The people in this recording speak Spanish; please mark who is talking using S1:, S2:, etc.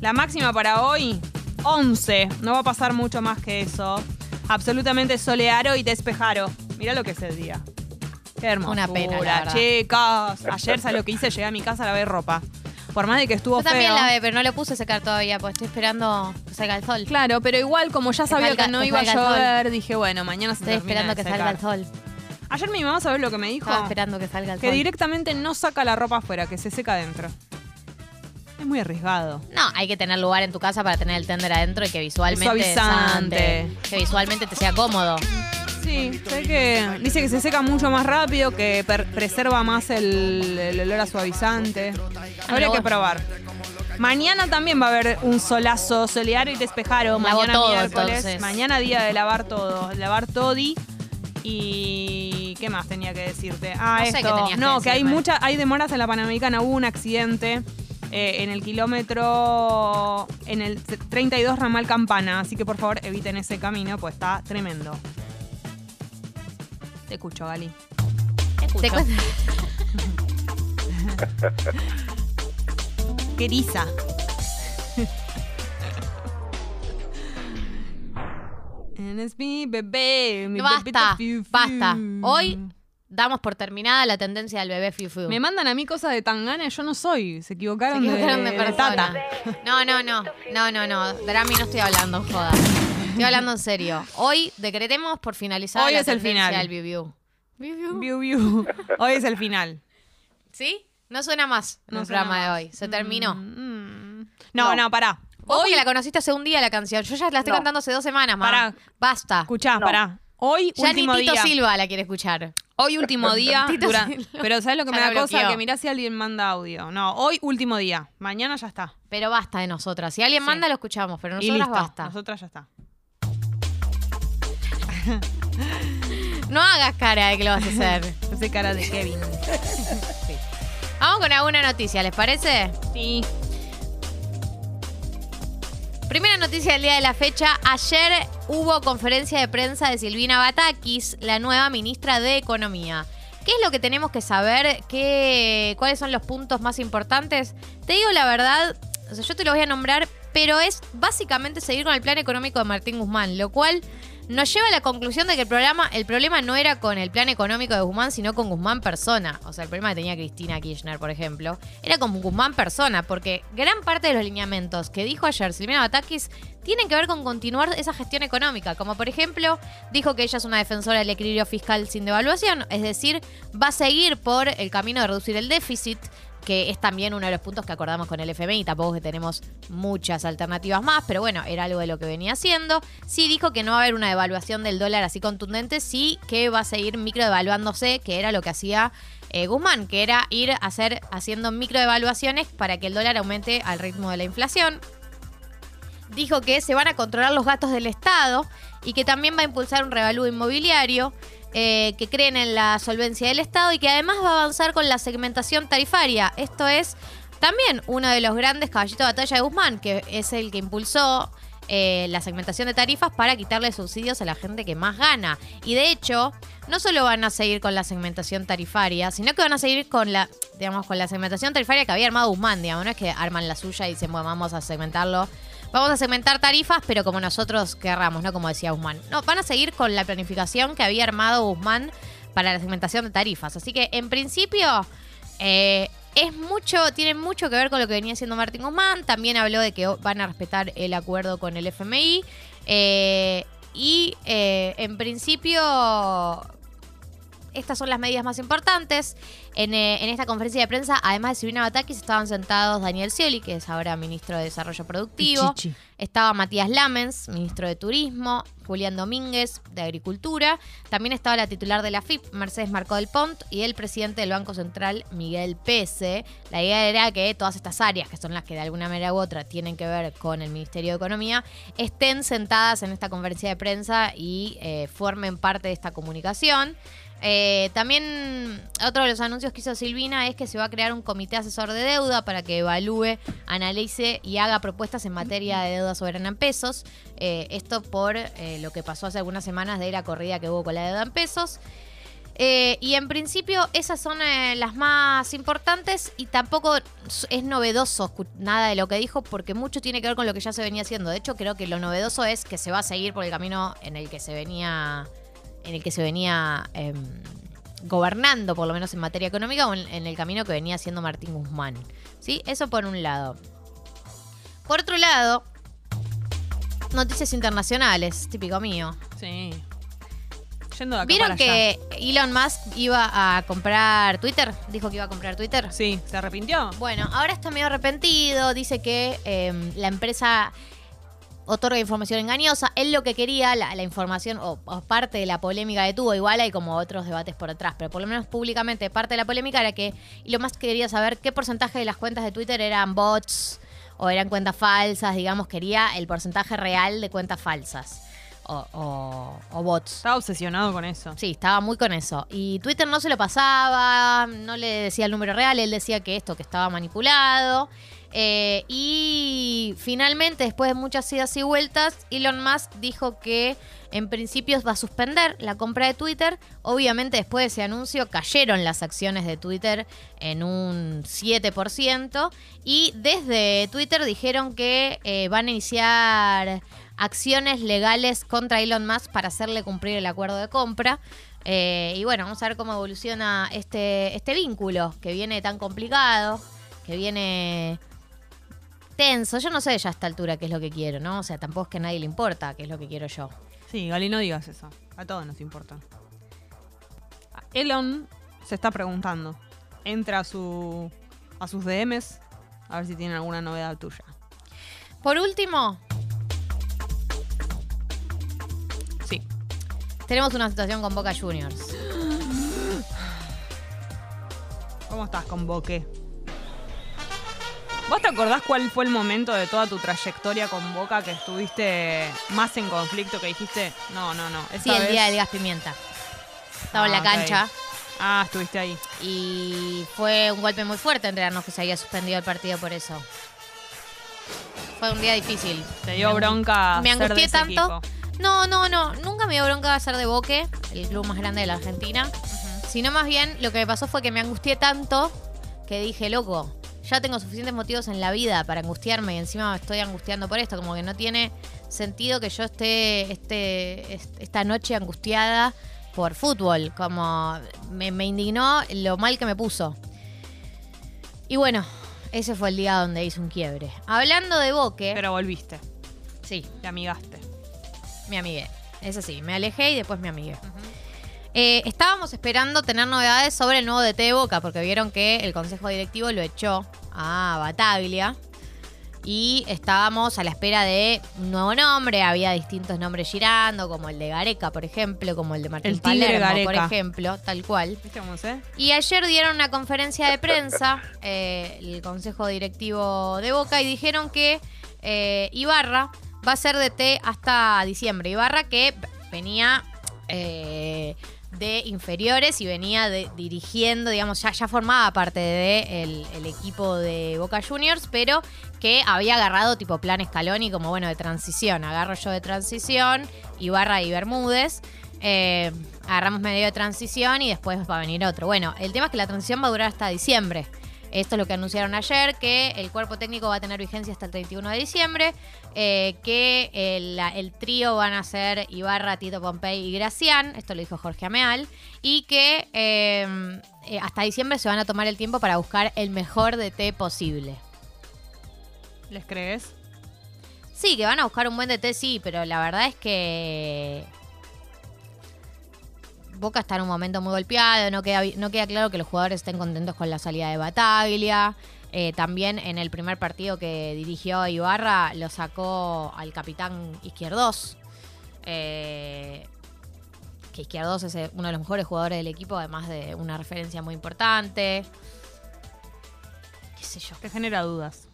S1: La máxima para hoy, 11. No va a pasar mucho más que eso. Absolutamente soleado y despejaro. Mira lo que es el día. Qué hermosura,
S2: Una pena, la verdad.
S1: chicas. Ayer, ¿sabes lo que hice? Llegué a mi casa a lavar ropa. Por más de que estuvo
S2: Yo también
S1: feo.
S2: la ve, pero no lo puse a secar todavía, pues estoy esperando que salga el sol.
S1: Claro, pero igual como ya sabía
S2: salga-
S1: que no
S2: que
S1: iba a
S2: salga el sol.
S1: llover, dije, bueno, mañana se
S2: Estoy
S1: termina
S2: esperando
S1: de
S2: que salga el
S1: secar.
S2: sol.
S1: Ayer mi mamá, ¿sabes lo que me dijo?
S2: Estaba esperando que salga el
S1: Que
S2: sol.
S1: directamente no saca la ropa afuera, que se seca adentro. Es muy arriesgado.
S2: No, hay que tener lugar en tu casa para tener el tender adentro y que visualmente
S1: Suavizante.
S2: que visualmente te sea cómodo.
S1: Sí, sé que dice que se seca mucho más rápido, que preserva más el, el olor a suavizante. Habría que probar. Mañana también va a haber un solazo soleado y despejaro.
S2: Lavo
S1: Mañana
S2: todo,
S1: miércoles.
S2: entonces.
S1: Mañana día de lavar todo. Lavar todi. Y. ¿Qué más tenía que decirte? Ah,
S2: No sé qué
S1: esto.
S2: tenías que
S1: no, que hay
S2: decirme.
S1: muchas, hay demoras en la Panamericana. Hubo un accidente. Eh, en el kilómetro, en el 32 ramal Campana, así que por favor eviten ese camino, pues está tremendo. Te escucho, Gali.
S2: Te cu-
S1: Qué me, bebé. mi
S2: Basta,
S1: fiu.
S2: basta. Hoy damos por terminada la tendencia del bebé fiu fiu.
S1: Me mandan a mí cosas de Tangana y yo no soy. Se
S2: Se
S1: equivocaron,
S2: equivocaron de,
S1: de,
S2: persona.
S1: tata.
S2: No, no, no. No, no, no. Drami no estoy hablando, joda. Estoy hablando en serio. Hoy decretemos por finalizar
S1: Hoy
S2: la
S1: es el
S2: tendencia
S1: final.
S2: del Biu Biu.
S1: Viu, viu. Hoy es el final.
S2: ¿Sí? No suena más en
S1: No
S2: el
S1: suena
S2: programa de hoy. Se terminó.
S1: Mm. No, no, pará.
S2: Vos
S1: Hoy,
S2: la conociste hace un día la canción. Yo ya la estoy
S3: No.
S2: cantando hace dos semanas, más.
S1: Pará.
S2: Basta.
S1: escuchá,
S3: No.
S1: pará. Hoy,
S2: Ya ni
S1: último
S2: Tito
S1: día.
S2: Silva la quiere escuchar.
S1: Hoy último día. Dura-. Pero ¿sabes lo que me da
S2: la
S1: cosa?
S2: bloqueó.
S1: Que mirá si alguien manda audio. No, hoy último día. Mañana ya está.
S2: Pero basta de nosotras. Si alguien
S1: Sí.
S2: manda, lo escuchamos. Pero
S1: y
S2: nosotras
S1: listo.
S2: basta.
S1: Nosotras ya está.
S2: No hagas cara de que lo vas a hacer.
S1: Ese cara de Kevin.
S2: Vamos con alguna noticia, ¿les parece?
S1: Sí.
S2: Primera noticia del día de la fecha. Ayer hubo conferencia de prensa de Silvina Batakis, la nueva ministra de Economía. ¿Qué es lo que tenemos que saber? ¿Qué, ¿Cuáles son los puntos más importantes? Te digo la verdad, yo te lo voy a nombrar, pero es básicamente seguir con el plan económico de Martín Guzmán, lo cual nos lleva a la conclusión de que el, programa, el problema no era con el plan económico de Guzmán, sino con Guzmán persona. O sea, el problema que tenía Cristina Kirchner, por ejemplo, era con Guzmán persona, porque gran parte de los lineamientos que dijo ayer Silvina Batakis tienen que ver con continuar esa gestión económica. Como por ejemplo, dijo que ella es una defensora del equilibrio fiscal sin devaluación, es decir, va a seguir por el camino de reducir el déficit que es también uno de los puntos que acordamos con el FMI, tampoco que tenemos muchas alternativas más, pero bueno, era algo de lo que venía haciendo. Sí dijo que no va a haber una devaluación del dólar así contundente, sí que va a seguir microdevaluándose, que era lo que hacía eh, Guzmán, que era ir hacer, haciendo microdevaluaciones para que el dólar aumente al ritmo de la inflación. Dijo que se van a controlar los gastos del Estado y que también va a impulsar un revalúo inmobiliario eh, que creen en la solvencia del Estado y que además va a avanzar con la segmentación tarifaria. Esto es también uno de los grandes caballitos de batalla de Guzmán, que es el que impulsó eh, la segmentación de tarifas para quitarle subsidios a la gente que más gana. Y de hecho, no solo van a seguir con la segmentación tarifaria, sino que van a seguir con la, digamos, con la segmentación tarifaria que había armado Guzmán, digamos, no es que arman la suya y dicen, bueno, vamos a segmentarlo. Vamos a segmentar tarifas, pero como nosotros querramos, no como decía Guzmán. No, van a seguir con la planificación que había armado Guzmán para la segmentación de tarifas. Así que, en principio, eh, es mucho, tiene mucho que ver con lo que venía haciendo Martín Guzmán. También habló de que van a respetar el acuerdo con el FMI. Eh, y eh, en principio, estas son las medidas más importantes. En, eh, en esta conferencia de prensa, además de Silvina Batakis, estaban sentados Daniel Scioli, que es ahora ministro de Desarrollo Productivo.
S1: Pichichi.
S2: Estaba Matías Lamens, ministro de Turismo, Julián Domínguez, de Agricultura. También estaba la titular de la FIP, Mercedes Marcó del Pont, y el presidente del Banco Central, Miguel Pese. La idea era que todas estas áreas, que son las que de alguna manera u otra tienen que ver con el Ministerio de Economía, estén sentadas en esta conferencia de prensa y eh, formen parte de esta comunicación. Eh, también otro de los anuncios que hizo Silvina es que se va a crear un comité asesor de deuda para que evalúe, analice y haga propuestas en materia de deuda soberana en pesos. Eh, esto por eh, lo que pasó hace algunas semanas de la corrida que hubo con la deuda en pesos. Y en principio esas son las más importantes y tampoco es novedoso nada de lo que dijo porque mucho tiene que ver con lo que ya se venía haciendo. De hecho, creo que lo novedoso es que se va a seguir por el camino en el que se venía, en el que se venía em, gobernando, por lo menos en materia económica, o en, en el camino que venía haciendo Martín Guzmán. ¿Sí? Eso por un lado. Por otro lado, noticias internacionales, típico mío.
S1: Sí. Yendo de acá
S2: ¿Vieron
S1: para allá.
S2: que Elon Musk iba a comprar Twitter? Dijo que iba a comprar Twitter.
S1: Sí, ¿se arrepintió?
S2: Bueno, ahora está medio arrepentido. Dice que eh, la empresa otorga información engañosa. Él lo que quería, la, la información, o, o parte de la polémica que tuvo, igual hay como otros debates por atrás, pero por lo menos públicamente parte de la polémica era que Elon Musk quería saber qué porcentaje de las cuentas de Twitter eran bots o eran cuentas falsas, digamos, quería el porcentaje real de cuentas falsas o, o- o bots.
S1: Estaba obsesionado con eso.
S2: Sí, estaba muy con eso. Y Twitter no se lo pasaba, no le decía el número real, él decía que esto, que estaba manipulado. Eh, y finalmente, después de muchas idas y vueltas, Elon Musk dijo que en principio va a suspender la compra de Twitter. Obviamente después de ese anuncio cayeron las acciones de Twitter en un 7%. Y desde Twitter dijeron que eh, van a iniciar acciones legales contra Elon Musk para hacerle cumplir el acuerdo de compra. Eh, y bueno, vamos a ver cómo evoluciona este, este vínculo que viene tan complicado, que viene tenso. Yo no sé ya a esta altura qué es lo que quiero, ¿no? O sea, tampoco es que a nadie le importa qué es lo que quiero yo.
S1: Sí, Gali, no digas eso. A todos nos importa. Elon se está preguntando. Entra a, su, a sus DMs a ver si tienen alguna novedad tuya.
S2: Por último,
S1: Sí.
S2: tenemos una situación con Boca Juniors.
S1: ¿Cómo estás con Boque? ¿Vos te acordás cuál fue el momento de toda tu trayectoria con Boca que estuviste más en conflicto que dijiste? No, no, no. esta
S2: Sí, el
S1: vez-
S2: día del gas pimienta. Estaba en
S1: Ah,
S2: la
S1: ok.
S2: cancha
S1: Ah, estuviste ahí.
S2: y fue un golpe muy fuerte enterarnos que se había suspendido el partido por eso. Fue un día difícil.
S1: Te dio
S2: Me-
S1: bronca.
S2: Me
S1: ser de
S2: angustié
S1: ese
S2: tanto.
S1: equipo.
S2: No, no, no. Nunca me dio bronca ser de Boque, el club más grande de la Argentina. Sino más bien lo que me pasó fue que me angustié tanto que dije, loco, ya tengo suficientes motivos en la vida para angustiarme y encima me estoy angustiando por esto. Como que no tiene sentido que yo esté este, est- esta noche angustiada por fútbol. Como me, me indignó lo mal que me puso. Y bueno, ese fue el día donde hice un quiebre. Hablando de Boque,
S1: Pero volviste.
S2: sí,
S1: Te amigaste.
S2: me amigué. Eso sí, me alejé y después me amigué. Eh, estábamos esperando tener novedades sobre el nuevo DT de Boca, porque vieron que el consejo directivo lo echó a Bataglia. Y estábamos a la espera de un nuevo nombre. Había distintos nombres girando, como el de Gareca, por ejemplo, como el de Martín
S1: El
S2: Palermo, por ejemplo, tal cual. Y ayer dieron una conferencia de prensa, eh, el Consejo Directivo de Boca, y dijeron que eh, Ibarra va a ser DT hasta diciembre. Ibarra que venía eh, de inferiores y venía de- dirigiendo, digamos, ya, ya formaba parte del el equipo de Boca Juniors, pero que había agarrado tipo plan Scaloni como, bueno, de transición. Agarro yo de transición, Ibarra y Bermúdez. Eh, agarramos medio de transición y después va a venir otro. Bueno, el tema es que la transición va a durar hasta diciembre. Esto es lo que anunciaron ayer, que el cuerpo técnico va a tener vigencia hasta el 31 de diciembre, eh, que el, la- el trío van a ser Ibarra, Tito Pompey y Gracián, esto lo dijo Jorge Ameal, y que eh, eh, hasta diciembre se van a tomar el tiempo para buscar el mejor DT posible.
S1: ¿Les crees?
S2: Sí, que van a buscar un buen DT, sí, pero la verdad es que Boca está en un momento muy golpeado, no queda, no queda claro que los jugadores estén contentos con la salida de Bataglia. Eh, también en el primer partido que dirigió Ibarra lo sacó al capitán Izquierdos. Eh, que Izquierdos es eh, uno de los mejores jugadores del equipo, además de una referencia muy importante. Qué sé yo.
S1: Te genera dudas.